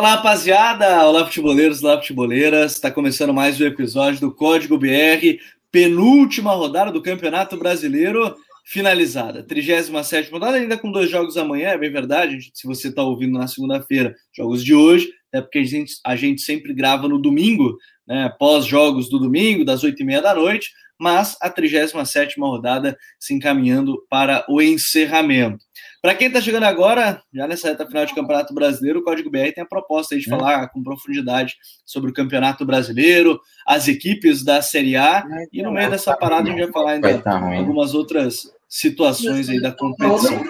Fala rapaziada, olá futeboleiros, olá futeboleiras, está começando mais um episódio do Código BR, penúltima rodada do Campeonato Brasileiro finalizada, 37 rodada, ainda com dois jogos amanhã, é bem verdade, se você está ouvindo na segunda-feira, jogos de hoje, é porque a gente, a gente sempre grava no domingo, né, pós-jogos do domingo, das 8h30 da noite, mas a 37 rodada se encaminhando para o encerramento. Para quem está chegando agora, já nessa reta final de Campeonato Brasileiro, o Código BR tem a proposta de é. falar com profundidade sobre o Campeonato Brasileiro, as equipes da Série A, e no meio dessa parada a gente vai falar ainda tá algumas outras situações aí da competição.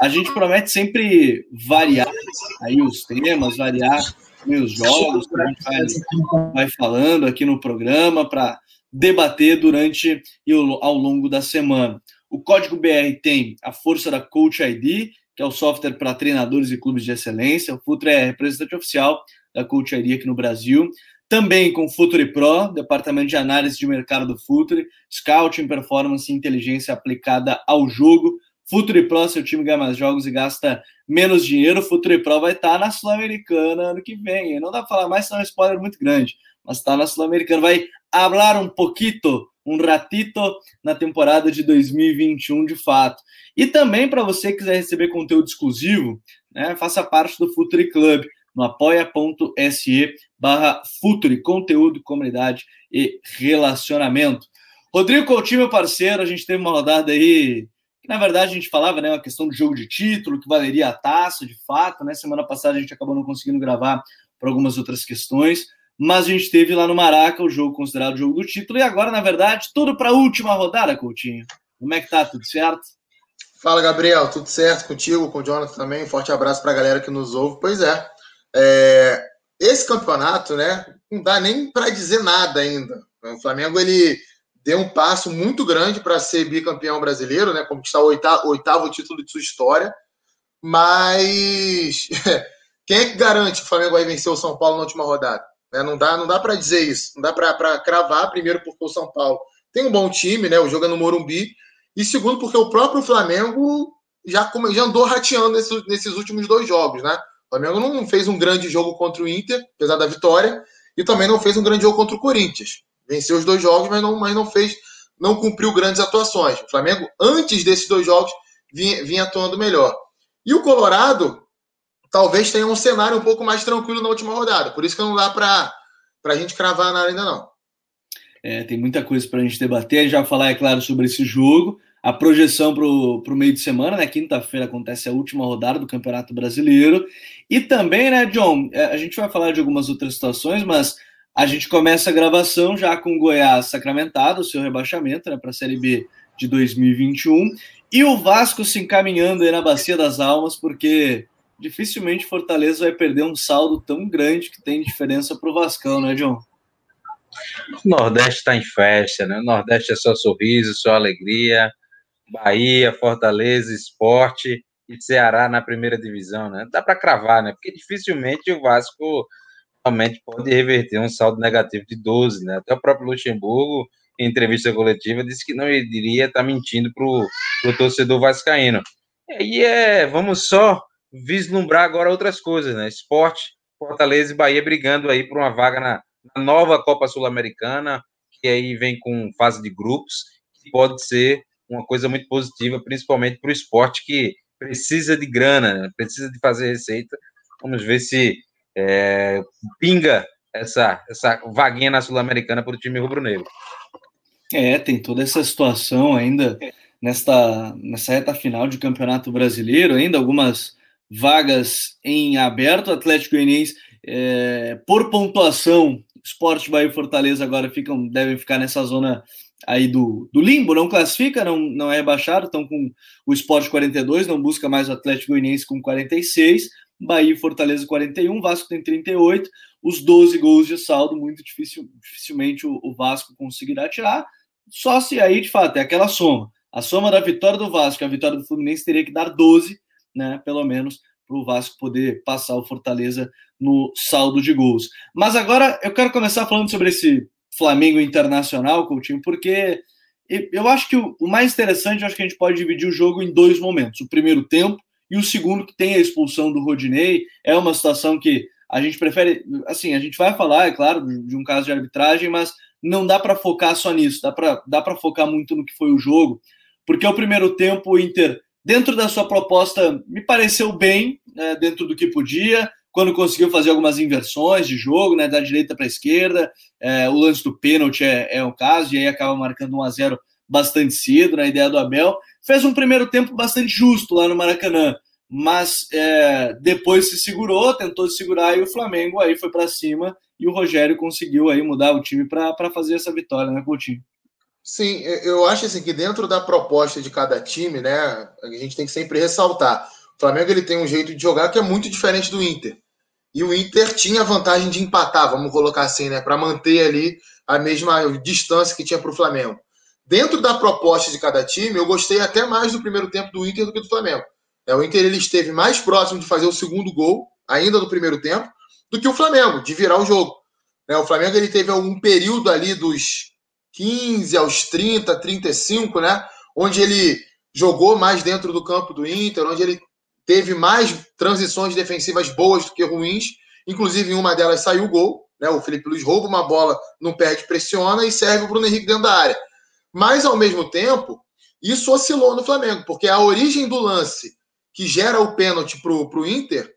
A gente promete sempre variar aí os temas, variar os jogos que a gente vai, vai falando aqui no programa para debater durante e ao longo da semana. O Código BR tem a força da Coach ID, que é o software para treinadores e clubes de excelência. O Futre é representante oficial da Coach ID aqui no Brasil. Também com o Futre Pro, departamento de análise de mercado do Futre, scouting, performance e inteligência aplicada ao jogo. Futre Pro, seu time ganha mais jogos e gasta menos dinheiro. O Futre Pro vai estar na Sul-Americana ano que vem. Não dá para falar mais, senão é um spoiler muito grande. Mas está na Sul-Americana. Vai hablar um pouquito, um ratito na temporada de 2021 de fato. E também para você que quiser receber conteúdo exclusivo, né, faça parte do Futuri Club no apoia.se barra Futuri, conteúdo, comunidade e relacionamento. Rodrigo Coutinho, meu parceiro, a gente teve uma rodada aí que na verdade a gente falava, né, uma questão do jogo de título, que valeria a taça, de fato, né? Semana passada a gente acabou não conseguindo gravar por algumas outras questões mas a gente teve lá no Maraca o jogo considerado o jogo do título, e agora, na verdade, tudo para a última rodada, Coutinho. Como é que tá? Tudo certo? Fala, Gabriel, tudo certo contigo, com o Jonathan também? Um forte abraço para a galera que nos ouve. Pois é, é, esse campeonato, né, não dá nem para dizer nada ainda. O Flamengo ele deu um passo muito grande para ser bicampeão brasileiro, né, conquistar o oitavo, oitavo título de sua história, mas quem é que garante que o Flamengo vai vencer o São Paulo na última rodada? Né? Não dá, não dá para dizer isso. Não dá para cravar, primeiro, porque o São Paulo tem um bom time, né? O jogo é no Morumbi. E segundo, porque o próprio Flamengo já, já andou rateando nesses, nesses últimos dois jogos, né? O Flamengo não fez um grande jogo contra o Inter, apesar da vitória, e também não fez um grande jogo contra o Corinthians. Venceu os dois jogos, mas não, mas não fez, não cumpriu grandes atuações. O Flamengo, antes desses dois jogos, vinha, vinha atuando melhor. E o Colorado talvez tenha um cenário um pouco mais tranquilo na última rodada. Por isso que não dá para a gente cravar nada ainda não. É, tem muita coisa para a gente debater. A gente vai falar, é claro, sobre esse jogo. A projeção para o meio de semana, né? Quinta-feira acontece a última rodada do Campeonato Brasileiro. E também, né, John? É, a gente vai falar de algumas outras situações, mas a gente começa a gravação já com o Goiás sacramentado, o seu rebaixamento né, para a Série B de 2021. E o Vasco se encaminhando aí na Bacia das Almas, porque dificilmente Fortaleza vai perder um saldo tão grande que tem diferença para o Vascão, né, John? O Nordeste está em festa, né? O Nordeste é só sorriso, só alegria. Bahia, Fortaleza, Esporte e Ceará na primeira divisão, né? Dá para cravar, né? Porque dificilmente o Vasco realmente pode reverter um saldo negativo de 12, né? Até o próprio Luxemburgo, em entrevista coletiva, disse que não iria estar tá mentindo para o torcedor vascaíno. E aí é, vamos só vislumbrar agora outras coisas, né? Esporte, Fortaleza e Bahia brigando aí por uma vaga na, na nova Copa Sul-Americana, que aí vem com fase de grupos, que pode ser uma coisa muito positiva, principalmente para o esporte que precisa de grana, né? precisa de fazer receita. Vamos ver se é, pinga essa, essa vaguinha na Sul-Americana para o time rubro-negro. É, tem toda essa situação ainda nesta, nessa reta final de Campeonato Brasileiro, ainda algumas vagas em aberto. Atlético Goianiense, é, por pontuação, Esporte Bahia e Fortaleza agora ficam, devem ficar nessa zona aí do, do limbo, não classifica, não, não é rebaixado, estão com o Esporte 42, não busca mais o Atlético Goianiense com 46, Bahia e Fortaleza 41, Vasco tem 38, os 12 gols de saldo, muito difícil, dificilmente o, o Vasco conseguirá tirar, só se aí, de fato, é aquela soma. A soma da vitória do Vasco a vitória do Fluminense teria que dar 12 né, pelo menos para o Vasco poder passar o Fortaleza no saldo de gols. Mas agora eu quero começar falando sobre esse Flamengo Internacional, Coutinho, porque eu acho que o mais interessante, acho que a gente pode dividir o jogo em dois momentos. O primeiro tempo e o segundo, que tem a expulsão do Rodinei. É uma situação que a gente prefere, assim, a gente vai falar, é claro, de um caso de arbitragem, mas não dá para focar só nisso, dá para dá focar muito no que foi o jogo, porque o primeiro tempo o Inter, dentro da sua proposta, me pareceu bem, né, dentro do que podia, quando conseguiu fazer algumas inversões de jogo, né, da direita para a esquerda, é, o lance do pênalti é, é o caso, e aí acaba marcando 1 a 0 bastante cedo, na ideia do Abel, fez um primeiro tempo bastante justo lá no Maracanã, mas é, depois se segurou, tentou se segurar e o Flamengo aí foi para cima e o Rogério conseguiu aí mudar o time para fazer essa vitória, né, Coutinho? Sim, eu acho assim que dentro da proposta de cada time, né, a gente tem que sempre ressaltar. O Flamengo ele tem um jeito de jogar que é muito diferente do Inter. E o Inter tinha a vantagem de empatar, vamos colocar assim, né, para manter ali a mesma distância que tinha para o Flamengo. Dentro da proposta de cada time, eu gostei até mais do primeiro tempo do Inter do que do Flamengo. É, o Inter ele esteve mais próximo de fazer o segundo gol, ainda no primeiro tempo, do que o Flamengo, de virar o jogo. É, o Flamengo ele teve um período ali dos 15 aos 30, 35, né? Onde ele jogou mais dentro do campo do Inter, onde ele teve mais transições defensivas boas do que ruins. Inclusive, em uma delas saiu o gol. Né? O Felipe Luiz rouba uma bola, não perde, pressiona e serve o Bruno Henrique dentro da área. Mas, ao mesmo tempo, isso oscilou no Flamengo, porque a origem do lance que gera o pênalti para o Inter,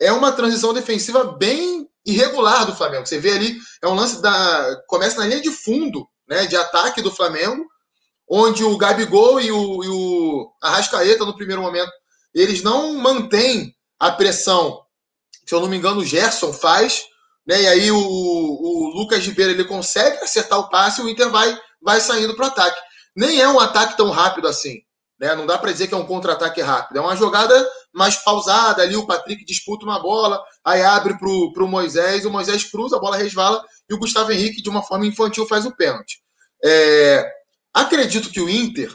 é uma transição defensiva bem irregular do Flamengo. Você vê ali, é um lance da. Começa na linha de fundo né, de ataque do Flamengo, onde o Gabigol e o, e o Arrascaeta, no primeiro momento, eles não mantêm a pressão. Se eu não me engano, o Gerson faz, né? E aí o, o Lucas Ribeiro ele consegue acertar o passe e o Inter vai, vai saindo para o ataque. Nem é um ataque tão rápido assim. Né? Não dá para dizer que é um contra-ataque rápido. É uma jogada mais pausada. Ali o Patrick disputa uma bola, aí abre para o Moisés, o Moisés cruza, a bola resvala e o Gustavo Henrique, de uma forma infantil, faz o pênalti. É... Acredito que o Inter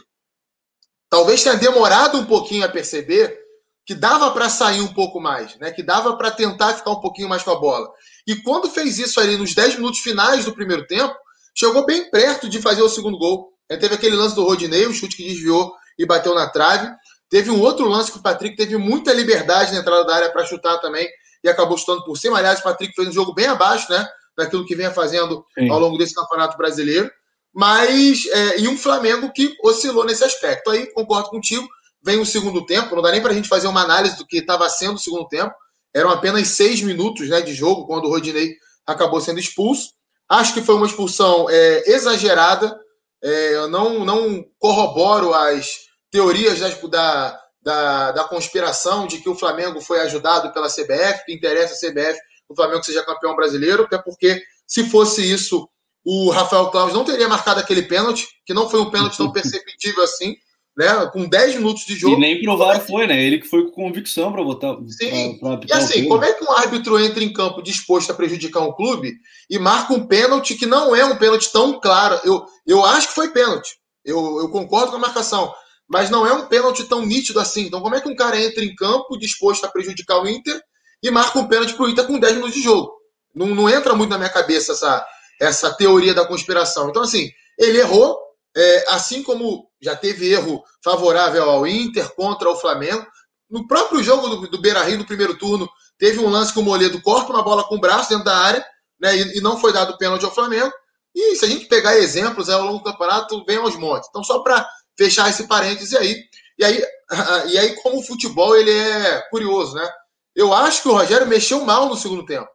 talvez tenha demorado um pouquinho a perceber que dava para sair um pouco mais, né? que dava para tentar ficar um pouquinho mais com a bola. E quando fez isso ali nos 10 minutos finais do primeiro tempo, chegou bem perto de fazer o segundo gol. teve aquele lance do Rodinei, o chute que desviou e bateu na trave. Teve um outro lance que o Patrick teve muita liberdade na entrada da área para chutar também e acabou chutando por cima. Aliás, o Patrick fez um jogo bem abaixo, né? Daquilo que vinha fazendo Sim. ao longo desse campeonato brasileiro. Mas, é, e um Flamengo que oscilou nesse aspecto. Aí, concordo contigo, vem o segundo tempo. Não dá nem para a gente fazer uma análise do que estava sendo o segundo tempo. Eram apenas seis minutos né, de jogo quando o Rodinei acabou sendo expulso. Acho que foi uma expulsão é, exagerada. É, eu não, não corroboro as teorias da, da, da conspiração de que o Flamengo foi ajudado pela CBF, que interessa a CBF o Flamengo seja campeão brasileiro, até porque se fosse isso, o Rafael Claus não teria marcado aquele pênalti, que não foi um pênalti tão perceptível assim, né? Com 10 minutos de jogo. E nem provar foi, né? Ele que foi com convicção para votar. Sim. Pra, pra e assim, como é que um árbitro entra em campo disposto a prejudicar um clube e marca um pênalti que não é um pênalti tão claro? Eu, eu acho que foi pênalti. Eu, eu concordo com a marcação mas não é um pênalti tão nítido assim. Então, como é que um cara entra em campo disposto a prejudicar o Inter e marca um pênalti para o Inter com 10 minutos de jogo? Não, não, entra muito na minha cabeça essa, essa teoria da conspiração. Então, assim, ele errou, é, assim como já teve erro favorável ao Inter contra o Flamengo. No próprio jogo do, do Beira Rio, no primeiro turno, teve um lance que o Moledo corta uma bola com o braço dentro da área né, e, e não foi dado pênalti ao Flamengo. E se a gente pegar exemplos é, ao longo do campeonato, vem aos montes. Então, só para fechar esse parêntese aí. E aí, e aí como o futebol ele é curioso, né? Eu acho que o Rogério mexeu mal no segundo tempo.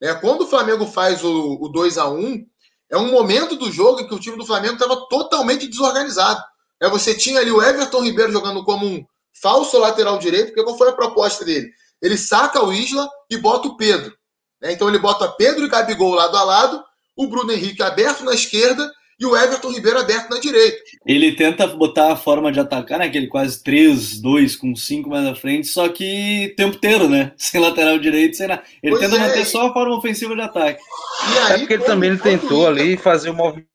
É, quando o Flamengo faz o, o 2 a 1 é um momento do jogo em que o time do Flamengo estava totalmente desorganizado. É, você tinha ali o Everton Ribeiro jogando como um falso lateral direito, porque qual foi a proposta dele? Ele saca o Isla e bota o Pedro. Né? Então ele bota Pedro e Gabigol lado a lado, o Bruno Henrique aberto na esquerda e o Everton Ribeiro aberto na direita. Ele tenta botar a forma de atacar, né? Aquele quase 3, 2 com 5 mais à frente, só que tempo inteiro, né? Sem lateral direito, sem nada. Ele pois tenta é. manter só a forma ofensiva de ataque. E aí, é porque ele também ele tentou ali fazer o movimento.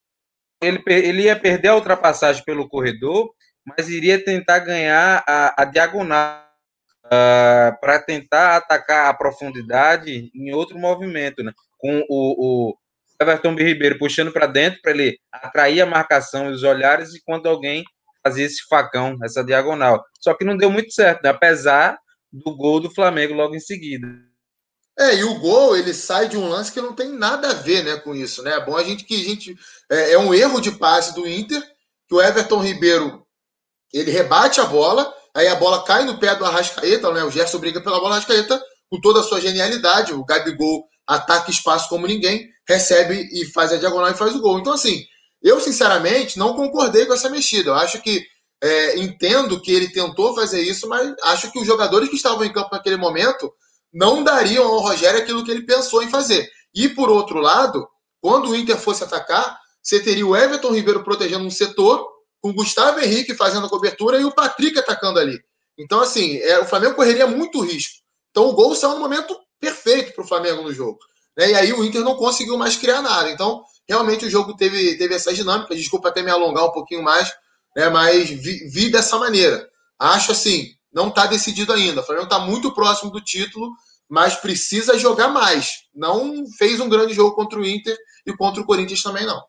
Ele, ele ia perder a ultrapassagem pelo corredor, mas iria tentar ganhar a, a diagonal uh, ah, para tentar atacar a profundidade em outro movimento, né? Com o, o Everton Ribeiro puxando para dentro para ele atrair a marcação e os olhares e quando alguém fazia esse facão, essa diagonal. Só que não deu muito certo, né? apesar do gol do Flamengo logo em seguida. É, e o gol, ele sai de um lance que não tem nada a ver né, com isso, né? É bom a gente que a gente. É, é um erro de passe do Inter, que o Everton Ribeiro ele rebate a bola, aí a bola cai no pé do Arrascaeta, né? O Gerson briga pela bola, Arrascaeta, com toda a sua genialidade, o Gabigol ataca espaço como ninguém, recebe e faz a diagonal e faz o gol. Então, assim, eu sinceramente não concordei com essa mexida. Eu acho que é, entendo que ele tentou fazer isso, mas acho que os jogadores que estavam em campo naquele momento não dariam ao Rogério aquilo que ele pensou em fazer. E por outro lado, quando o Inter fosse atacar, você teria o Everton Ribeiro protegendo um setor, com o Gustavo Henrique fazendo a cobertura e o Patrick atacando ali. Então, assim, é, o Flamengo correria muito risco. Então, o gol saiu no momento perfeito para o Flamengo no jogo. Né? E aí o Inter não conseguiu mais criar nada. Então, realmente o jogo teve, teve essa dinâmica. Desculpa até me alongar um pouquinho mais, né? mas vi, vi dessa maneira. Acho assim, não está decidido ainda. O Flamengo está muito próximo do título, mas precisa jogar mais. Não fez um grande jogo contra o Inter e contra o Corinthians também não.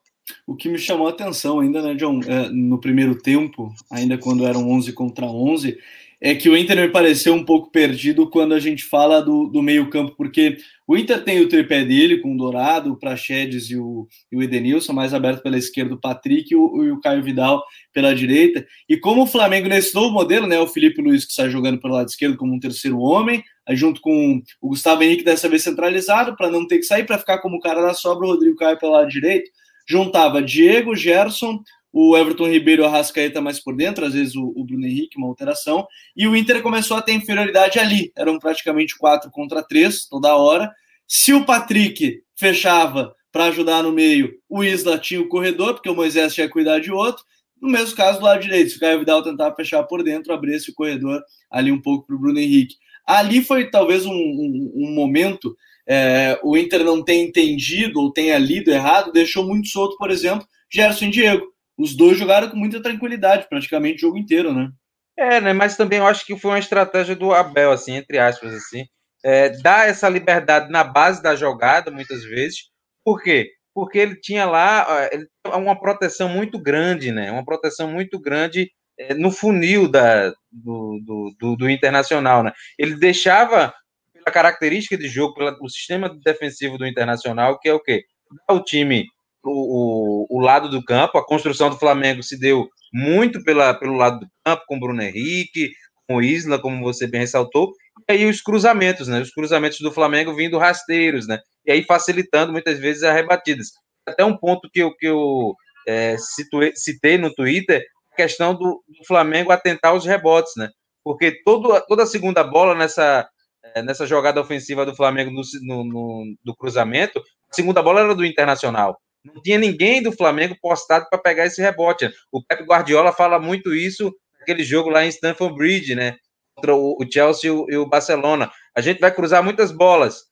O que me chamou a atenção ainda, né, John, é, no primeiro tempo, ainda quando eram 11 contra 11, é que o Inter me pareceu um pouco perdido quando a gente fala do, do meio-campo, porque o Inter tem o tripé dele com o Dourado, o Praxedes e o, e o Edenilson, mais aberto pela esquerda, o Patrick e o, e o Caio Vidal pela direita. E como o Flamengo, nesse novo modelo, né, o Felipe Luiz que está jogando pelo lado esquerdo como um terceiro homem, aí junto com o Gustavo Henrique, dessa vez centralizado, para não ter que sair, para ficar como o cara da sobra, o Rodrigo Caio pelo lado direito, juntava Diego, Gerson, o Everton Ribeiro e o Arrascaeta mais por dentro, às vezes o, o, Bruno Henrique, uma alteração, e o Inter começou a ter inferioridade ali, eram praticamente quatro contra três toda hora. Se o Patrick fechava para ajudar no meio, o Isla tinha o corredor, porque o Moisés tinha que cuidar de outro. No mesmo caso, do lado direito, se o Caio Vidal tentava fechar por dentro, abrisse o corredor ali um pouco para o Bruno Henrique. Ali foi talvez um, um, um momento, é, o Inter não tem entendido ou tenha lido errado, deixou muito solto, por exemplo, Gerson e Diego os dois jogaram com muita tranquilidade, praticamente o jogo inteiro, né? É, né? Mas também eu acho que foi uma estratégia do Abel, assim, entre aspas, assim, é, dar essa liberdade na base da jogada, muitas vezes. Por quê? Porque ele tinha lá ele uma proteção muito grande, né? Uma proteção muito grande é, no funil da, do, do, do, do, Internacional, né? Ele deixava, pela característica de jogo, pelo sistema defensivo do Internacional, que é o quê? o time o, o, lado do campo. A construção do Flamengo se deu muito pela, pelo lado do campo, com Bruno Henrique, com Isla, como você bem ressaltou, e aí os cruzamentos, né? Os cruzamentos do Flamengo vindo rasteiros, né? E aí facilitando muitas vezes as rebatidas. Até um ponto que eu, que eu é, situei, citei no Twitter, a questão do, do, Flamengo atentar aos rebotes, né? Porque todo, toda a segunda bola nessa, é, nessa jogada ofensiva do Flamengo no, no, no, do cruzamento, a segunda bola era do Internacional. Não tinha ninguém do Flamengo postado para pegar esse rebote. O Pep Guardiola fala muito isso naquele jogo lá em Stamford Bridge, né? Contra o Chelsea e o Barcelona. A gente vai cruzar muitas bolas.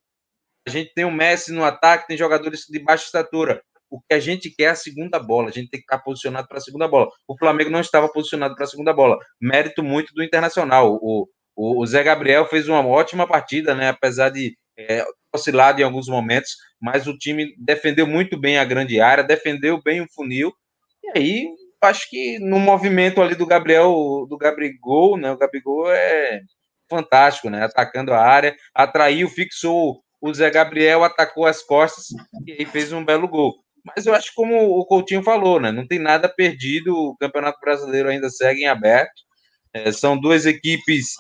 A gente tem o Messi no ataque, tem jogadores de baixa estatura. O que a gente quer é a segunda bola. A gente tem que estar posicionado para a segunda bola. O Flamengo não estava posicionado para a segunda bola. Mérito muito do Internacional. O, o, o Zé Gabriel fez uma ótima partida, né? Apesar de é, oscilado em alguns momentos, mas o time defendeu muito bem a grande área, defendeu bem o funil, e aí acho que no movimento ali do Gabriel, do Gabigol, né, o Gabigol é fantástico, né, atacando a área, atraiu, fixou o Zé Gabriel, atacou as costas e aí fez um belo gol. Mas eu acho como o Coutinho falou, né, não tem nada perdido, o Campeonato Brasileiro ainda segue em aberto, é, são duas equipes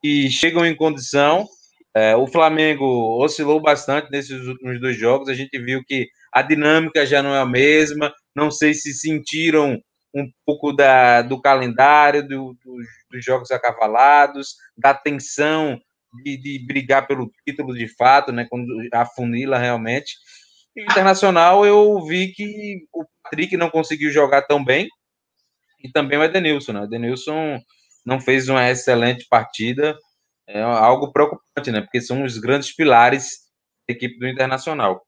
que chegam em condição, é, o Flamengo oscilou bastante nesses últimos dois jogos. A gente viu que a dinâmica já não é a mesma. Não sei se sentiram um pouco da, do calendário, do, do, dos jogos acavalados, da tensão de, de, brigar pelo título de fato, né, quando afunila realmente. E Internacional, eu vi que o Patrick não conseguiu jogar tão bem, e também o Edenilson. Né? O Edenilson não fez uma excelente partida, é algo preocupante, né? Porque são os grandes pilares da equipe do Internacional.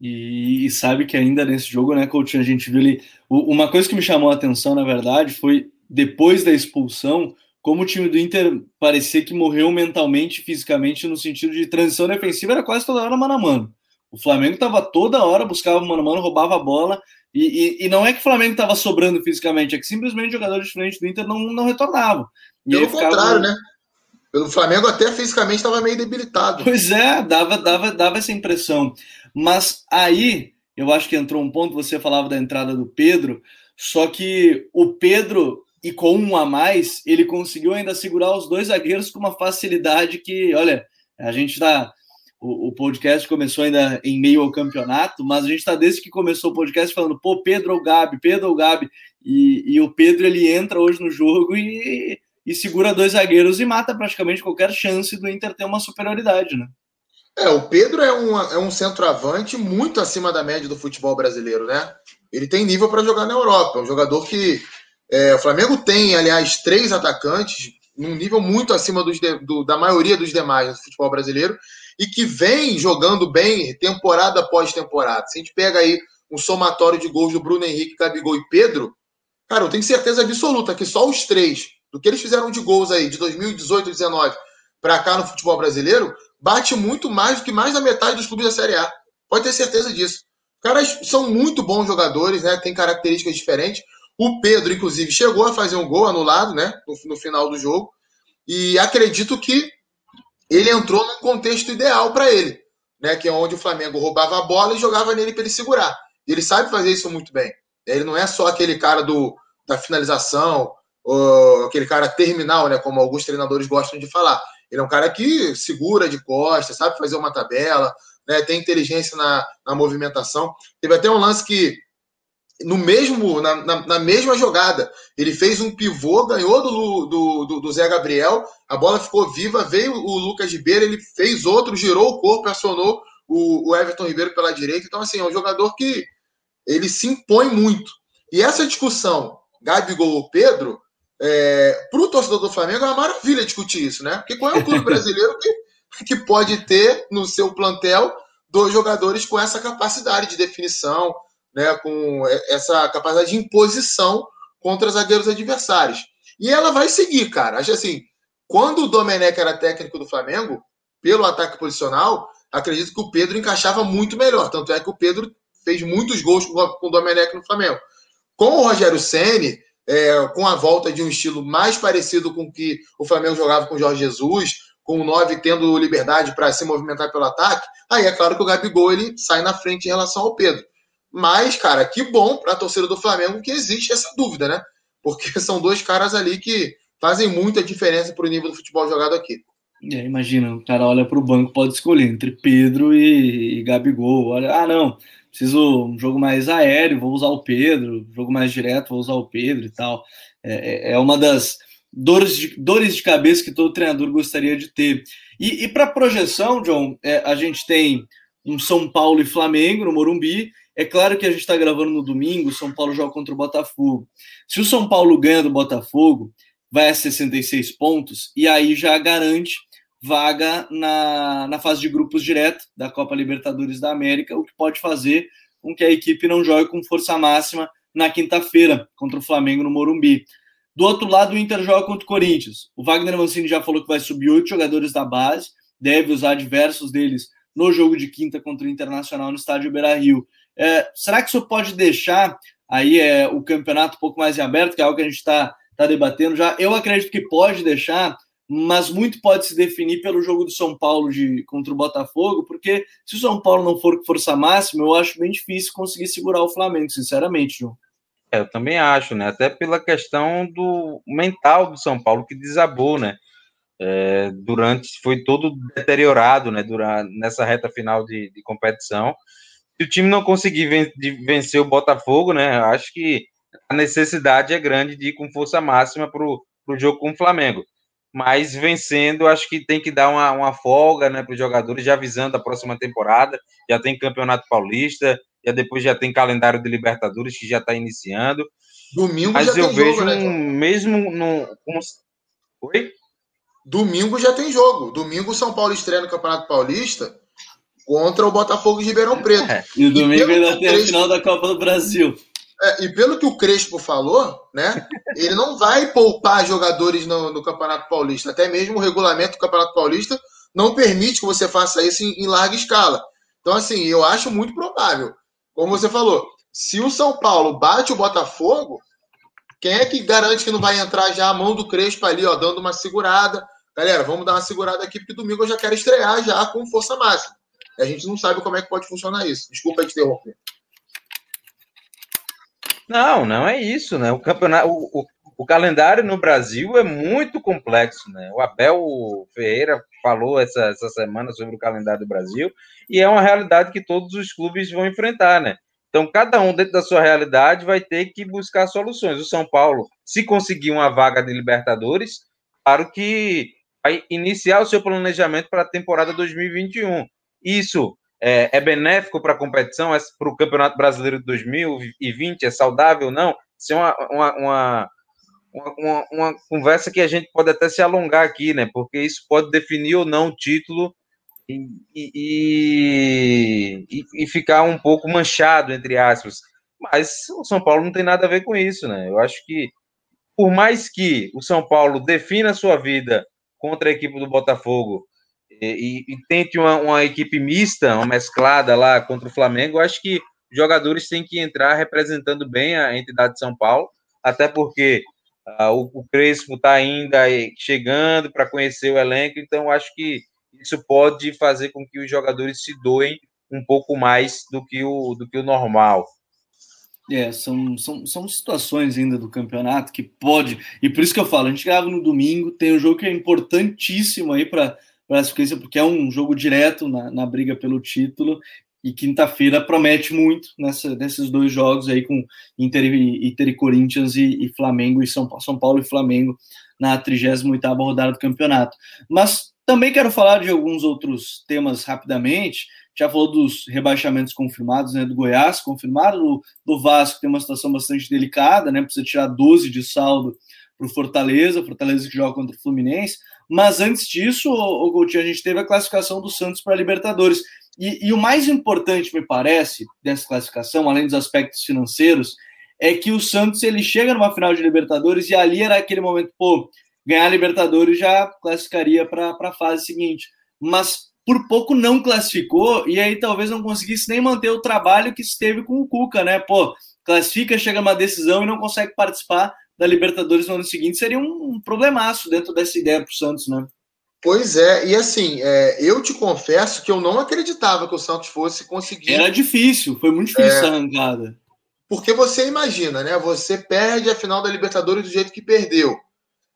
E, e, sabe que ainda nesse jogo, né, Coutinho, a gente viu ali. Uma coisa que me chamou a atenção, na verdade, foi depois da expulsão, como o time do Inter parecia que morreu mentalmente e fisicamente no sentido de transição defensiva, era quase toda hora mano a mano. O Flamengo estava toda hora, buscava mano a mano, roubava a bola. E, e, e não é que o Flamengo estava sobrando fisicamente, é que simplesmente os jogadores de frente do Inter não, não retornavam. Pelo contrário, né? O Flamengo até fisicamente estava meio debilitado. Pois é, dava, dava, dava essa impressão. Mas aí, eu acho que entrou um ponto, você falava da entrada do Pedro, só que o Pedro, e com um a mais, ele conseguiu ainda segurar os dois zagueiros com uma facilidade que, olha, a gente está. O, o, podcast começou ainda em meio ao campeonato, mas a gente está desde que começou o podcast falando, pô, Pedro ou Gabi, Pedro ou Gabi. E, e o Pedro ele entra hoje no jogo e, e segura dois zagueiros e mata praticamente qualquer chance do Inter ter uma superioridade, né? É, o Pedro é um, é um centroavante muito acima da média do futebol brasileiro, né? Ele tem nível para jogar na Europa. É um jogador que. É, o Flamengo tem, aliás, três atacantes num nível muito acima dos de, do, da maioria dos demais do futebol brasileiro e que vem jogando bem temporada após temporada. Se a gente pega aí um somatório de gols do Bruno Henrique, Gabigol e Pedro, cara, eu tenho certeza absoluta que só os três, do que eles fizeram de gols aí de 2018 e 2019 para cá no futebol brasileiro, bate muito mais do que mais da metade dos clubes da Série A. Pode ter certeza disso. Caras são muito bons jogadores, né? Tem características diferentes. O Pedro, inclusive, chegou a fazer um gol anulado, né? No, no final do jogo. E acredito que ele entrou num contexto ideal para ele, né? Que é onde o Flamengo roubava a bola e jogava nele para ele segurar. E ele sabe fazer isso muito bem. Ele não é só aquele cara do, da finalização, ou aquele cara terminal, né? Como alguns treinadores gostam de falar. Ele é um cara que segura de costas, sabe fazer uma tabela, né, tem inteligência na, na movimentação. Teve até um lance que, no mesmo, na, na, na, mesma jogada, ele fez um pivô, ganhou do, do, do, do Zé Gabriel, a bola ficou viva, veio o Lucas Ribeiro, ele fez outro, girou o corpo, acionou o, o Everton Ribeiro pela direita. Então, assim, é um jogador que ele se impõe muito. E essa discussão, Gabigol ou Pedro, é, para o torcedor do Flamengo é uma maravilha discutir isso, né? Porque qual é o clube brasileiro que, que pode ter no seu plantel dois jogadores com essa capacidade de definição, né? Com essa capacidade de imposição contra zagueiros adversários. E ela vai seguir, cara. Acho assim, quando o Domenech era técnico do Flamengo, pelo ataque posicional, acredito que o Pedro encaixava muito melhor. Tanto é que o Pedro fez muitos gols com o Domenech no Flamengo. Com o Rogério Ceni é, com a volta de um estilo mais parecido com o que o Flamengo jogava com o Jorge Jesus, com o 9 tendo liberdade para se movimentar pelo ataque, aí é claro que o Gabigol ele sai na frente em relação ao Pedro. Mas, cara, que bom para a torcida do Flamengo que existe essa dúvida, né? Porque são dois caras ali que fazem muita diferença para o nível do futebol jogado aqui. É, imagina, o cara olha para o banco, pode escolher entre Pedro e, e Gabigol. Olha, ah, não, preciso um jogo mais aéreo, vou usar o Pedro, jogo mais direto, vou usar o Pedro e tal. É, é, é uma das dores de, dores de cabeça que todo treinador gostaria de ter. E, e para projeção, John, é, a gente tem um São Paulo e Flamengo no Morumbi. É claro que a gente está gravando no domingo, São Paulo joga contra o Botafogo. Se o São Paulo ganha do Botafogo, vai a 66 pontos, e aí já garante vaga na, na fase de grupos direto da Copa Libertadores da América, o que pode fazer com que a equipe não jogue com força máxima na quinta-feira contra o Flamengo no Morumbi. Do outro lado, o Inter joga contra o Corinthians. O Wagner Mancini já falou que vai subir oito jogadores da base, deve usar diversos deles no jogo de quinta contra o Internacional no estádio Beira Rio. É, será que isso pode deixar aí é, o campeonato um pouco mais aberto, que é algo que a gente está tá debatendo já? Eu acredito que pode deixar, mas muito pode se definir pelo jogo do São Paulo de, contra o Botafogo, porque se o São Paulo não for com força máxima, eu acho bem difícil conseguir segurar o Flamengo, sinceramente, João. É, eu também acho, né? Até pela questão do mental do São Paulo que desabou, né? É, durante foi todo deteriorado, né? Durante nessa reta final de, de competição. Se o time não conseguir ven vencer o Botafogo, né? Acho que a necessidade é grande de ir com força máxima para o jogo com o Flamengo mas vencendo, acho que tem que dar uma, uma folga né, para os jogadores, já avisando a próxima temporada. Já tem Campeonato Paulista, já depois já tem calendário de Libertadores que já está iniciando. Domingo mas já eu tem vejo jogo, né, um, mesmo no. Oi? Domingo já tem jogo. Domingo o São Paulo estreia no Campeonato Paulista contra o Botafogo de Ribeirão Preto. É. E o domingo ainda tem a final da Copa do Brasil. É, e pelo que o Crespo falou, né, ele não vai poupar jogadores no, no, Campeonato Paulista. Até mesmo o regulamento do Campeonato Paulista não permite que você faça isso em, em larga escala. Então, assim, eu acho muito provável. Como você falou, se o São Paulo bate o Botafogo, quem é que garante que não vai entrar já a mão do Crespo ali, ó, dando uma segurada? galera, vamos dar uma segurada aqui, porque domingo eu já quero estrear já com força máxima. A gente não sabe como é que pode funcionar isso. Desculpa te interromper. Não, não é isso, né? O campeonato, o, o, o, calendário no Brasil é muito complexo, né? O Abel Ferreira falou essa, essa semana sobre o calendário do Brasil e é uma realidade que todos os clubes vão enfrentar, né? Então, cada um dentro da sua realidade vai ter que buscar soluções. O São Paulo, se conseguir uma vaga de Libertadores, claro que vai iniciar o seu planejamento para a temporada 2021. Isso é, é benéfico para a competição, é para o Campeonato Brasileiro de 2020, é saudável ou não? Isso é uma, uma, uma, uma, uma conversa que a gente pode até se alongar aqui, né? Porque isso pode definir ou não o título e, e, e, ficar um pouco manchado, entre aspas. Mas o São Paulo não tem nada a ver com isso, né? Eu acho que, por mais que o São Paulo defina a sua vida contra a equipe do Botafogo e, e, tente uma, uma, equipe mista, uma mesclada lá contra o Flamengo, eu acho que jogadores têm que entrar representando bem a entidade de São Paulo, até porque uh, o, o, Crespo está ainda chegando para conhecer o elenco, então acho que isso pode fazer com que os jogadores se doem um pouco mais do que o, do que o normal. É, são, são, são situações ainda do campeonato que pode. E por isso que eu falo, a gente grava no domingo, tem um jogo que é importantíssimo aí para classificância, porque é um jogo direto na, na briga pelo título. E quinta-feira promete muito nessa, nesses dois jogos aí com Inter Inter e Corinthians e, e, Flamengo e São, São Paulo e Flamengo na 38 rodada do campeonato. Mas também quero falar de alguns outros temas rapidamente. Já falou dos rebaixamentos confirmados, né? Do Goiás confirmado, do, do Vasco tem uma situação bastante delicada, né? Precisa tirar 12 de saldo para o Fortaleza, Fortaleza que joga contra o Fluminense. Mas antes disso, o Coutinho, a gente teve a classificação do Santos para a Libertadores. E, e, o mais importante, me parece, dessa classificação, além dos aspectos financeiros, é que o Santos ele chega numa final de Libertadores e ali era aquele momento, pô, ganhar a Libertadores já classificaria para a fase seguinte. Mas por pouco não classificou e aí talvez não conseguisse nem manter o trabalho que esteve com o Cuca, né? Pô, classifica, chega uma decisão e não consegue participar da Libertadores no ano seguinte seria um problemaço dentro dessa ideia para o Santos, né? Pois é, e assim, é, eu te confesso que eu não acreditava que o Santos fosse conseguir. Era difícil, foi muito difícil é, essa arrancada. Porque você imagina, né? Você perde a final da Libertadores do jeito que perdeu.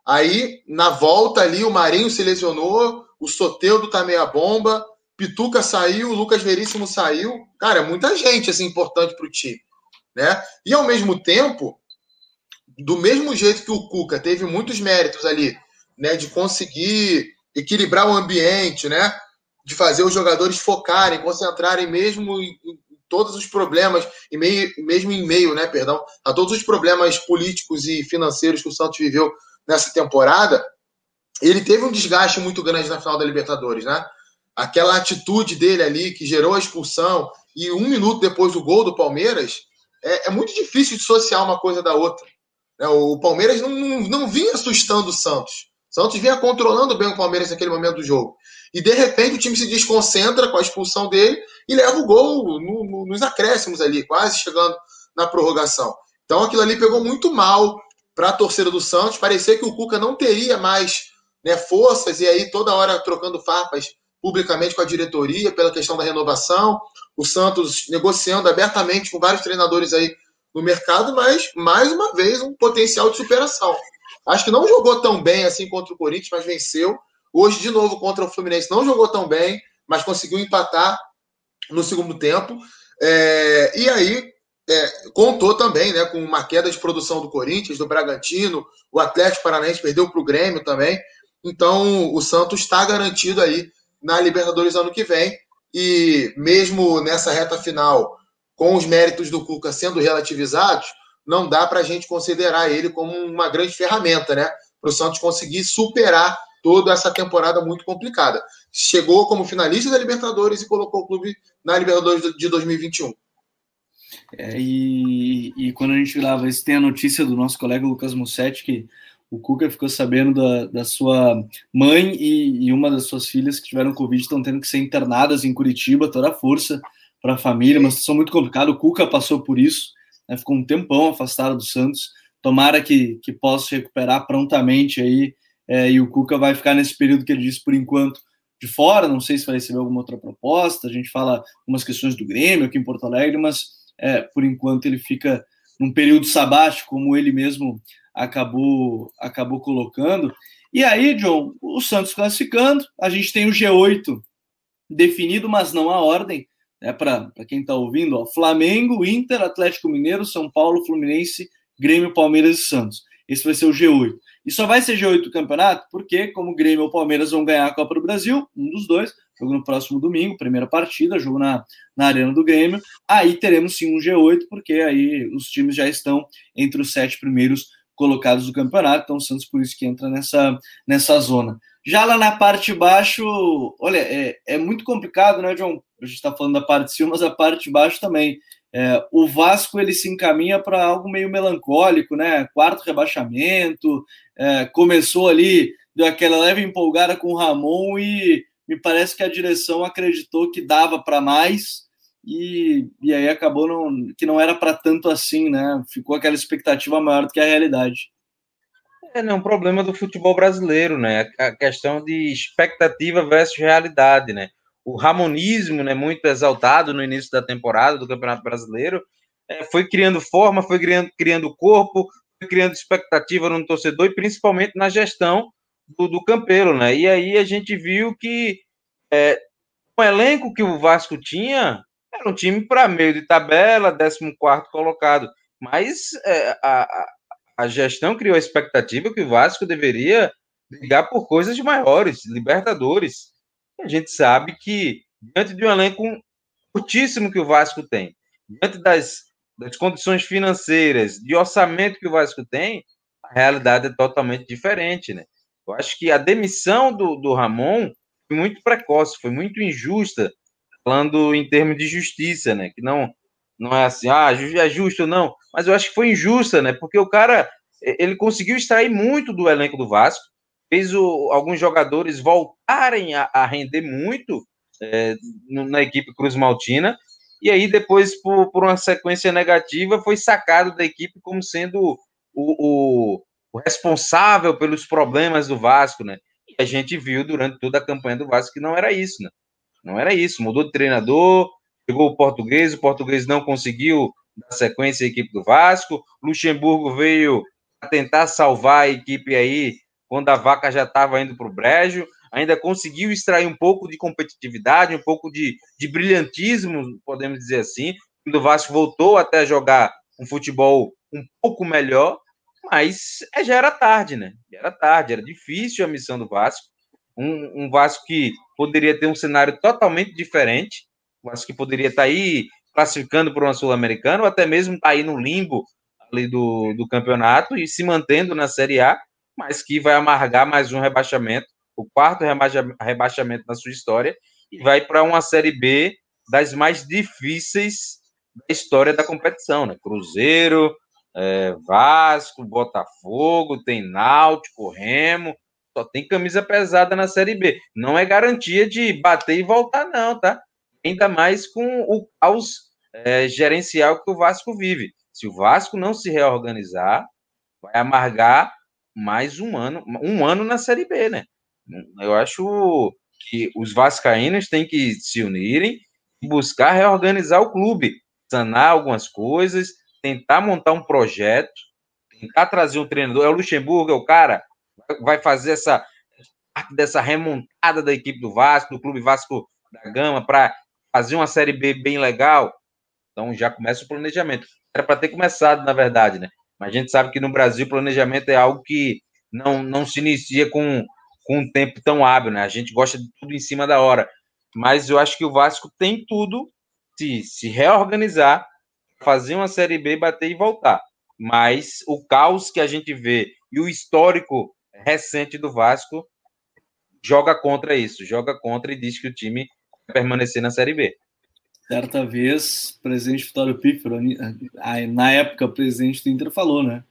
Aí, na volta ali, o Marinho se lesionou, o Soteudo tá meia bomba, Pituca saiu, o Lucas Veríssimo saiu. Cara, é muita gente assim, importante para o time. Né? E ao mesmo tempo, do mesmo jeito que o Cuca teve muitos méritos ali, né, de conseguir equilibrar o ambiente, né, de fazer os jogadores focarem, concentrarem mesmo em, todos os problemas, e meio, mesmo em meio, né, perdão, a todos os problemas políticos e financeiros que o Santos viveu nessa temporada, ele teve um desgaste muito grande na final da Libertadores, né? Aquela atitude dele ali que gerou a expulsão e um minuto depois do gol do Palmeiras, é, é muito difícil dissociar uma coisa da outra. Né? O Palmeiras não, não, não vinha assustando o Santos. O Santos vinha controlando bem o Palmeiras naquele momento do jogo. E de repente o time se desconcentra com a expulsão dele e leva o gol no, no, nos acréscimos ali, quase chegando na prorrogação. Então aquilo ali pegou muito mal para a torcida do Santos. Parecia que o Cuca não teria mais né, forças e aí toda hora trocando farpas publicamente com a diretoria pela questão da renovação. O Santos negociando abertamente com vários treinadores aí no mercado, mas mais uma vez um potencial de superação. Acho que não jogou tão bem assim contra o Corinthians, mas venceu. Hoje, de novo, contra o Fluminense, não jogou tão bem, mas conseguiu empatar no segundo tempo. É, e aí, é, contou também né, com uma queda de produção do Corinthians, do Bragantino, o Atlético Paranaense perdeu para o Grêmio também. Então, o Santos está garantido aí na Libertadores ano que vem. E mesmo nessa reta final, com os méritos do Cuca sendo relativizados, não dá para a gente considerar ele como uma grande ferramenta, né? Para o Santos conseguir superar toda essa temporada muito complicada. Chegou como finalista da Libertadores e colocou o clube na Libertadores de 2021. É, e, e, quando a gente grava isso, tem a notícia do nosso colega Lucas Mussetti que o Cuca ficou sabendo da, da sua mãe e, e, uma das suas filhas que tiveram Covid estão tendo que ser internadas em Curitiba, toda a força para a família, uma situação muito complicada. O Cuca passou por isso, né, ficou um tempão afastado do Santos. Tomara que, que possa recuperar prontamente aí é, e o Cuca vai ficar nesse período que ele disse por enquanto de fora. Não sei se vai receber alguma outra proposta. A gente fala algumas questões do Grêmio aqui em Porto Alegre, mas é, por enquanto ele fica num período sabático, como ele mesmo acabou acabou colocando. E aí, John, o Santos classificando, a gente tem o G8 definido, mas não a ordem. É para quem está ouvindo, ó, Flamengo, Inter, Atlético Mineiro, São Paulo, Fluminense, Grêmio, Palmeiras e Santos. Esse vai ser o G8. E só vai ser G8 do campeonato porque, como o Grêmio ou o Palmeiras vão ganhar a Copa do Brasil, um dos dois, jogo no próximo domingo, primeira partida, jogo na, na Arena do Grêmio, aí teremos sim um G8, porque aí os times já estão entre os sete primeiros colocados do campeonato, então o Santos por isso que entra nessa, nessa zona. Já lá na parte de baixo, olha, é, é muito complicado, né, John? A gente está falando da parte de cima, mas a parte de baixo também. É, o Vasco ele se encaminha para algo meio melancólico, né? Quarto rebaixamento, é, começou ali, deu aquela leve empolgada com o Ramon e me parece que a direção acreditou que dava para mais e, e aí acabou não, que não era para tanto assim, né? Ficou aquela expectativa maior do que a realidade. É né, um problema do futebol brasileiro, né? A questão de expectativa versus realidade, né? O ramonismo, né, muito exaltado no início da temporada do Campeonato Brasileiro, é, foi criando forma, foi criando, criando corpo, foi criando expectativa no torcedor e principalmente na gestão do, do Campelo, né? E aí a gente viu que é, o elenco que o Vasco tinha era um time para meio de tabela, 14 colocado. Mas é, a, a gestão criou a expectativa que o Vasco deveria brigar por coisas maiores, Libertadores. A gente sabe que, diante de um elenco curtíssimo que o Vasco tem, diante das, das condições financeiras, de orçamento que o Vasco tem, a realidade é totalmente diferente, né? Eu acho que a demissão do, do Ramon foi muito precoce, foi muito injusta, falando em termos de justiça, né? Que não, não é assim, ah, é justo não, mas eu acho que foi injusta, né? Porque o cara, ele conseguiu extrair muito do elenco do Vasco, fez o, alguns jogadores voltarem a, a render muito é, na equipe Cruz Maltina, e aí depois, por, por, uma sequência negativa, foi sacado da equipe como sendo o, o, o responsável pelos problemas do Vasco, né? E a gente viu durante toda a campanha do Vasco que não era isso, né? Não era isso. Mudou de treinador, chegou o português, o português não conseguiu dar sequência à equipe do Vasco. Luxemburgo veio tentar salvar a equipe aí quando a vaca já estava indo para o brejo. Ainda conseguiu extrair um pouco de competitividade, um pouco de, de brilhantismo, podemos dizer assim. Quando o Vasco voltou até jogar um futebol um pouco melhor, mas é, já era tarde, né? Já era tarde, era difícil a missão do Vasco. Um, um Vasco que poderia ter um cenário totalmente diferente, um Vasco que poderia estar tá aí classificando para uma Sul-Americana, ou até mesmo estar tá aí no limbo ali do, do campeonato e se mantendo na Série A, mas que vai amargar mais um rebaixamento, o quarto rebaixamento na sua história, e vai para uma Série B das mais difíceis da história da competição, né? Cruzeiro, é, Vasco, Botafogo, tem Náutico, Remo, só tem camisa pesada na Série B. Não é garantia de bater e voltar, não, tá? Ainda mais com o caos é, gerencial que o Vasco vive. Se o Vasco não se reorganizar, vai amargar mais um ano, um ano na Série B, né? Eu acho que os vascaínos têm que se unirem e buscar reorganizar o clube, sanar algumas coisas, tentar montar um projeto, tentar trazer um treinador. É o Luxemburgo, é o cara, vai fazer essa dessa remontada da equipe do Vasco, do Clube Vasco da Gama, para fazer uma Série B bem legal. Então já começa o planejamento. Era para ter começado, na verdade, né? Mas a gente sabe que no Brasil o planejamento é algo que não, não se inicia com, com um tempo tão hábil, né? A gente gosta de tudo em cima da hora. Mas eu acho que o Vasco tem tudo se, se reorganizar fazer uma Série B, bater e voltar. Mas o caos que a gente vê e o histórico recente do Vasco joga contra isso, joga contra e diz que o time vai permanecer na Série B. Certa vez, o presidente Vitório Pífero, na época, o presidente do Inter falou, né?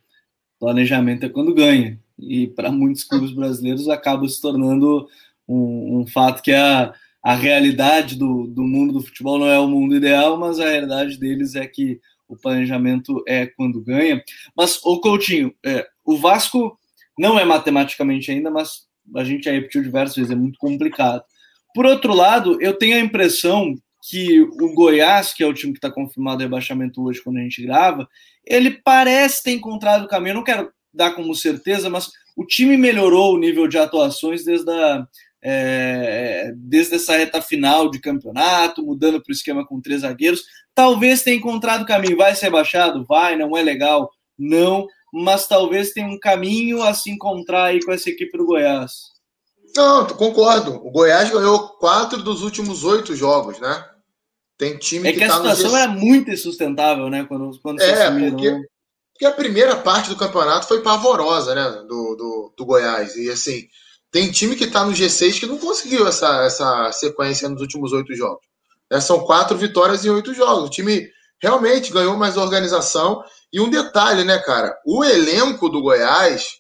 Planejamento é quando ganha. E para muitos clubes brasileiros acaba se tornando um, um fato que a, a realidade do, do mundo do futebol não é o mundo ideal, mas a realidade deles é que o planejamento é quando ganha. Mas, o Coutinho, é, o Vasco Não é matematicamente ainda, mas a gente já repetiu diversas vezes, é muito complicado. Por outro lado, eu tenho a impressão que o Goiás, que é o time que está confirmado rebaixamento hoje quando a gente grava, ele parece ter encontrado o caminho. Eu não quero dar como certeza, mas o time melhorou o nível de atuações desde, a, é, desde essa reta final de campeonato, mudando para o esquema com três zagueiros. Talvez tenha encontrado o caminho. Vai ser baixado? Vai, não é legal? Não, mas talvez tenha um caminho a se encontrar aí com essa equipe do Goiás. Não, concordo. O Goiás ganhou quatro dos últimos oito jogos, né? Tem time é que, que a tá situação era muito insustentável, né? Quando, quando é, porque, né? porque a primeira parte do campeonato foi pavorosa, né? Do, do, do Goiás. E assim, tem time que está no G6 que não conseguiu essa, essa sequência nos últimos oito jogos. É, são quatro vitórias em oito jogos. O time realmente ganhou mais organização. E um detalhe, né, cara? O elenco do Goiás,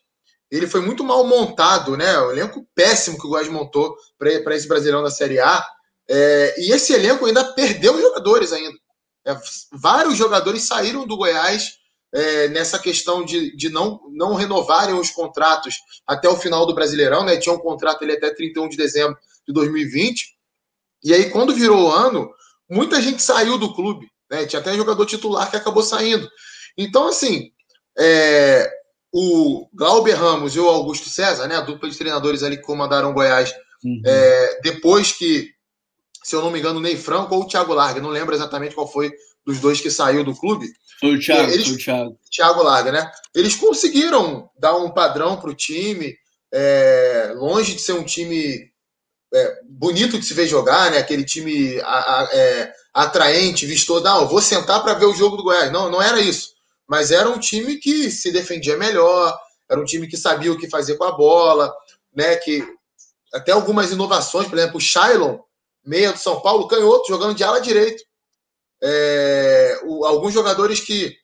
ele foi muito mal montado, né? O elenco péssimo que o Goiás montou para esse Brasileirão da Série A. É, e esse elenco ainda perdeu jogadores ainda. É, vários jogadores saíram do Goiás é, nessa questão de, de não, não renovarem os contratos até o final do Brasileirão, né? Tinha um contrato ele até 31 de dezembro de 2020. E aí, quando virou o ano, muita gente saiu do clube. Né? Tinha até jogador titular que acabou saindo. Então, assim, é, o Glauber Ramos e o Augusto César, né, a dupla de treinadores ali que comandaram o Goiás, uhum. é, depois que, se eu não me engano, o Ney Franco ou o Thiago Larga, não lembro exatamente qual foi dos dois que saiu do clube. Foi o Thiago, eles, foi o Thiago. Thiago Larga, né? Eles conseguiram dar um padrão para o time, é, longe de ser um time é, bonito de se ver jogar, né? Aquele time a, a, é, atraente, vistoso. Não, vou sentar para ver o jogo do Goiás. Não, não era isso. Mas era um time que se defendia melhor, era um time que sabia o que fazer com a bola, né? Que até algumas inovações, por exemplo, o Shailon, meia do São Paulo, canhoto, jogando de ala direito. É, o, alguns jogadores que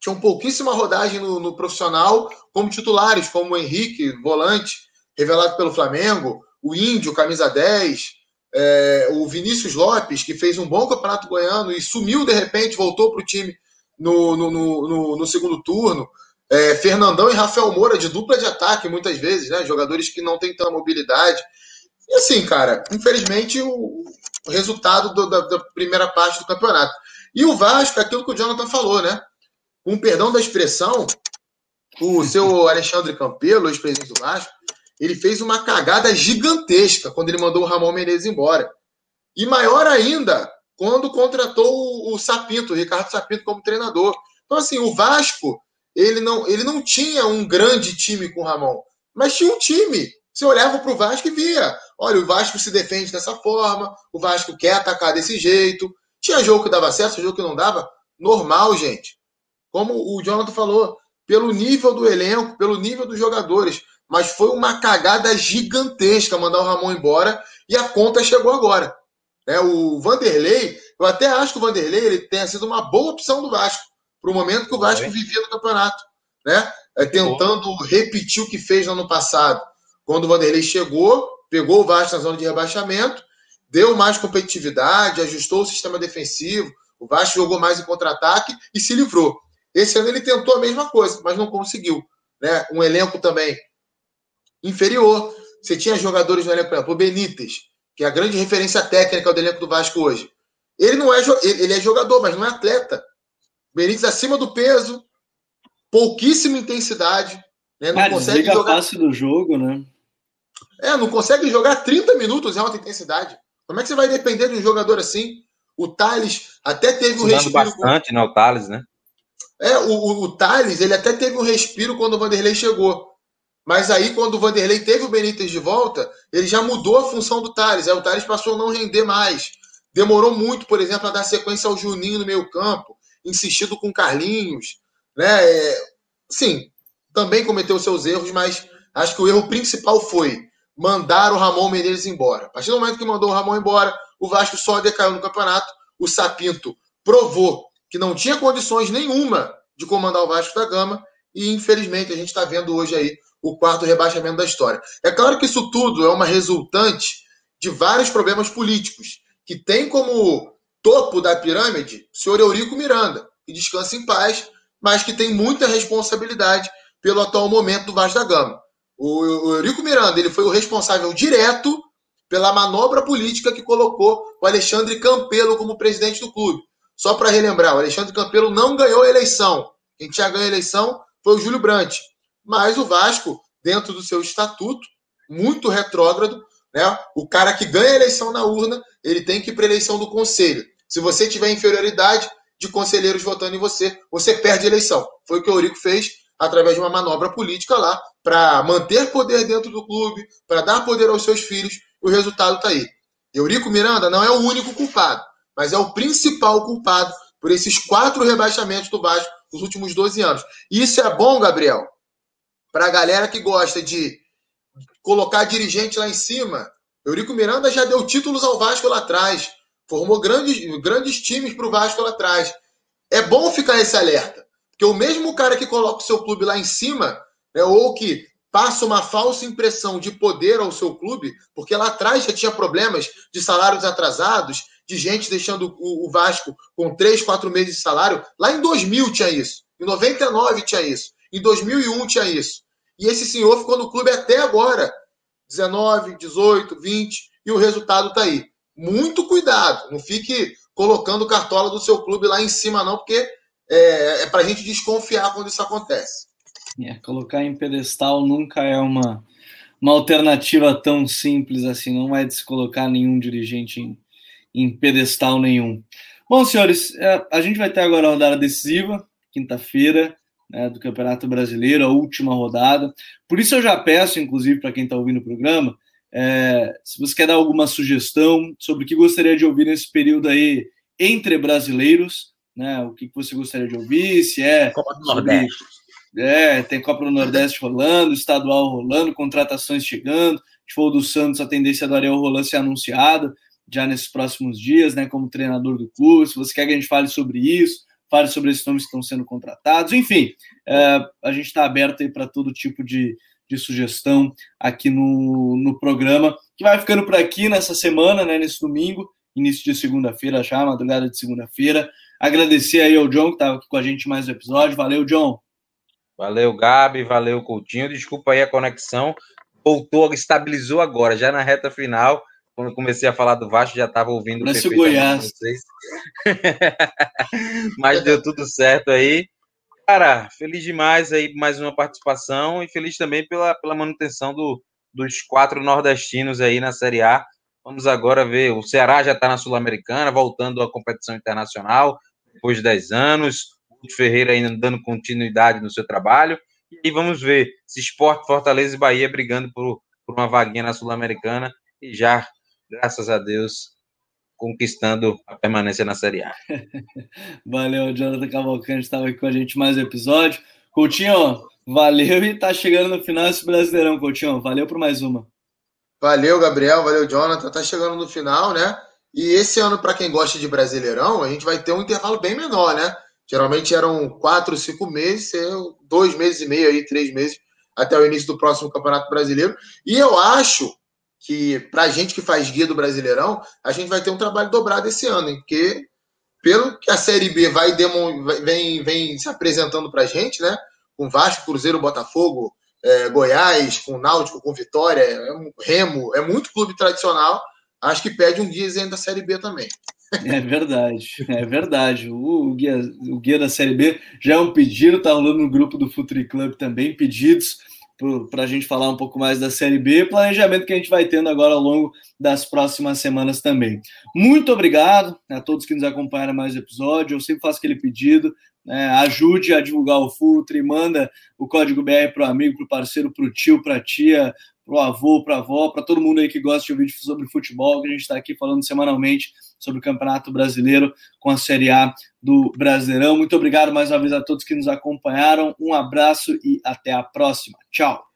tinham pouquíssima rodagem no, no, profissional, como titulares, como o Henrique, volante, revelado pelo Flamengo, o Índio, camisa 10, é, o Vinícius Lopes, que fez um bom campeonato goiano e sumiu de repente, voltou para o time no, no, no, segundo turno. É, Fernandão e Rafael Moura, de dupla de ataque, muitas vezes, né? Jogadores que não têm tanta mobilidade. E assim, cara, infelizmente, o, o resultado do, da, da, primeira parte do campeonato. E o Vasco, aquilo que o Jonathan falou, né? Com perdão da expressão, o seu Alexandre Campelo, ex-presidente do Vasco, ele fez uma cagada gigantesca quando ele mandou o Ramon Menezes embora. E maior ainda quando contratou o Sapinto, o Ricardo Sapinto, como treinador. Então, assim, o Vasco, ele não, ele não tinha um grande time com o Ramon, mas tinha um time. Você olhava para o Vasco e via: olha, o Vasco se defende dessa forma, o Vasco quer atacar desse jeito. Tinha jogo que dava certo, jogo que não dava. Normal, gente. Como o Jonathan falou, pelo nível do elenco, pelo nível dos jogadores mas foi uma cagada gigantesca mandar o Ramon embora e a conta chegou agora. É, o Vanderlei, eu até acho que o Vanderlei ele tenha sido uma boa opção do Vasco, para o momento que o Vasco vivia no campeonato. Né? É, tentando repetir o que fez no ano passado. Quando o Vanderlei chegou, pegou o Vasco na zona de rebaixamento, deu mais competitividade, ajustou o sistema defensivo, o Vasco jogou mais em contra-ataque e se livrou. Esse ano ele tentou a mesma coisa, mas não conseguiu. Né? Um elenco também inferior. Você tinha jogadores no elenco, por exemplo, o Benítez, que é a grande referência técnica do elenco do Vasco hoje. Ele não é ele é jogador, mas não é atleta. Benítez acima do peso, pouquíssima intensidade, né? Não ah, consegue jogar fácil do jogo, né? É, não consegue jogar 30 minutos em alta intensidade. Como é que você vai depender de um jogador assim? O Thales até teve um respiro. bastante, com... né? O Thales, né? É, o, o, o Thales, ele até teve um respiro quando o Vanderlei chegou. Mas aí, quando o Vanderlei teve o Benítez de volta, ele já mudou a função do Thales. Aí o Thales passou a não render mais. Demorou muito, por exemplo, a dar sequência ao Juninho no meio campo, insistindo com Carlinhos. Né? É, sim, também cometeu seus erros, mas acho que o erro principal foi mandar o Ramon Menezes embora. A partir do momento que mandou o Ramon embora, o Vasco só decaiu no campeonato. O Sapinto provou que não tinha condições nenhuma de comandar o Vasco da Gama e infelizmente a gente está vendo hoje aí o quarto rebaixamento da história. É claro que isso tudo é uma resultante de vários problemas políticos, que tem como topo da pirâmide o senhor Eurico Miranda, que descansa em paz, mas que tem muita responsabilidade pelo atual momento do Vasco da Gama. O, Eurico Miranda ele foi o responsável direto pela manobra política que colocou o Alexandre Campelo como presidente do clube. Só para relembrar, o Alexandre Campelo não ganhou a eleição. Quem tinha ganho a eleição foi o Júlio Brandt. Mas o Vasco, dentro do seu estatuto, muito retrógrado, né? O cara que ganha a eleição na urna, ele tem que ir para eleição do conselho. Se você tiver inferioridade de conselheiros votando em você, você perde a eleição. Foi o que o Eurico fez através de uma manobra política lá para manter poder dentro do clube, para dar poder aos seus filhos. O resultado está aí. Eurico Miranda não é o único culpado, mas é o principal culpado por esses quatro rebaixamentos do Vasco nos últimos 12 anos. E isso é bom, Gabriel, para a galera que gosta de colocar dirigente lá em cima. Eurico Miranda já deu títulos ao Vasco lá atrás, formou grandes, grandes times para o Vasco lá atrás. É bom ficar esse alerta, porque o mesmo cara que coloca o seu clube lá em cima, né, ou que passa uma falsa impressão de poder ao seu clube, porque lá atrás já tinha problemas de salários atrasados, de gente deixando o, Vasco com três, quatro meses de salário. Lá em 2000 tinha isso, em 99 tinha isso, em 2001 tinha isso. E esse senhor ficou no clube até agora. 19, 18, 20, e o resultado está aí. Muito cuidado, não fique colocando cartola do seu clube lá em cima, não, porque é, é para a gente desconfiar quando isso acontece. É, colocar em pedestal nunca é uma, uma alternativa tão simples assim, não é de se colocar nenhum dirigente em, em pedestal nenhum. Bom, senhores, é, a gente vai ter agora a rodada decisiva, quinta-feira né, do Campeonato Brasileiro, a última rodada. Por isso eu já peço, inclusive, para quem está ouvindo o programa, é, se você quer dar alguma sugestão sobre o que gostaria de ouvir nesse período aí entre brasileiros, né, o que, você gostaria de ouvir, se é. Copa do Nordeste. É, tem Copa do Nordeste rolando, estadual rolando, contratações chegando. Se for do Santos, a tendência do Ariel Roland ser anunciada já nesses próximos dias, né, como treinador do clube. Se você quer que a gente fale sobre isso, fale sobre esses nomes que estão sendo contratados. Enfim, é, a gente está aberto para todo tipo de, de sugestão aqui no, no programa, que vai ficando por aqui nessa semana, né, nesse domingo, início de segunda-feira já, madrugada de segunda-feira. Agradecer aí ao John, que estava aqui com a gente mais um episódio. Valeu, John. Valeu, Gabi. Valeu, Coutinho. Desculpa aí a conexão. Voltou, estabilizou agora, já na reta final quando comecei a falar do Vasco, já estava ouvindo Parece o Goiás. Vocês. Mas deu tudo certo aí. Cara, feliz demais aí mais uma participação e feliz também pela, pela manutenção do, dos quatro nordestinos aí na Série A. Vamos agora ver, o Ceará já está na Sul-Americana, voltando à competição internacional, depois de 10 anos, o Ferreira ainda dando continuidade no seu trabalho, e vamos ver se Esporte, Fortaleza e Bahia brigando por, por uma vaguinha na Sul-Americana, e já graças a Deus, conquistando a permanência na Série A. Valeu, Jonathan Cavalcante estava aqui com a gente mais um episódio. Coutinho, valeu e tá chegando no final esse Brasileirão, Coutinho. Valeu por mais uma. Valeu, Gabriel, valeu, Jonathan. Tá chegando no final, né? E esse ano, para quem gosta de Brasileirão, a gente vai ter um intervalo bem menor, né? Geralmente eram quatro, cinco meses, dois meses e meio aí, três meses, até o início do próximo Campeonato Brasileiro. E eu acho que para a gente que faz guia do Brasileirão, a gente vai ter um trabalho dobrado esse ano, hein? porque pelo que a Série B vai vem, vem se apresentando para a gente, né? Com Vasco, Cruzeiro, Botafogo, é, Goiás, com Náutico, com Vitória, é, Remo, é muito clube tradicional. Acho que pede um guia da Série B também. É verdade, é verdade. O, o, guia, o guia da Série B já é um pedido, tá rolando no grupo do Futuri Club também, pedidos para a gente falar um pouco mais da Série B, planejamento que a gente vai tendo agora ao longo das próximas semanas também. Muito obrigado a todos que nos acompanharam mais episódio. Eu sempre faço aquele pedido. Né, ajude a divulgar o Futre, manda o código BR para o amigo, para o parceiro, para o tio, para a tia, para o avô, para a avó, para todo mundo aí que gosta de ouvir sobre futebol, que a gente está aqui falando semanalmente sobre o Campeonato Brasileiro com a Série A do Brasileirão. Muito obrigado mais uma vez a todos que nos acompanharam. Um abraço e até a próxima. Tchau.